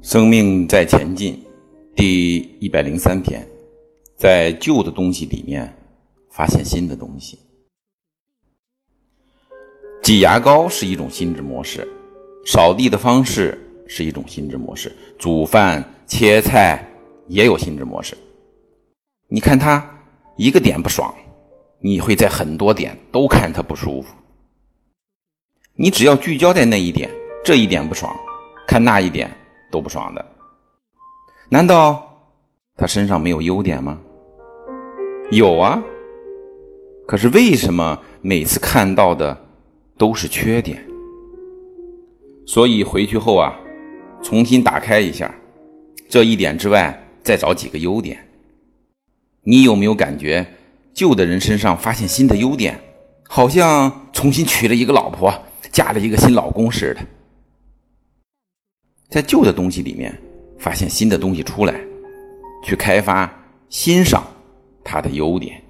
生命在前进，第一百零三天，在旧的东西里面发现新的东西。挤牙膏是一种心智模式，扫地的方式是一种心智模式，煮饭切菜也有心智模式。你看他一个点不爽，你会在很多点都看他不舒服。你只要聚焦在那一点，这一点不爽，看那一点。都不爽的，难道他身上没有优点吗？有啊，可是为什么每次看到的都是缺点？所以回去后啊，重新打开一下，这一点之外再找几个优点。你有没有感觉旧的人身上发现新的优点，好像重新娶了一个老婆，嫁了一个新老公似的？在旧的东西里面发现新的东西出来，去开发、欣赏它的优点。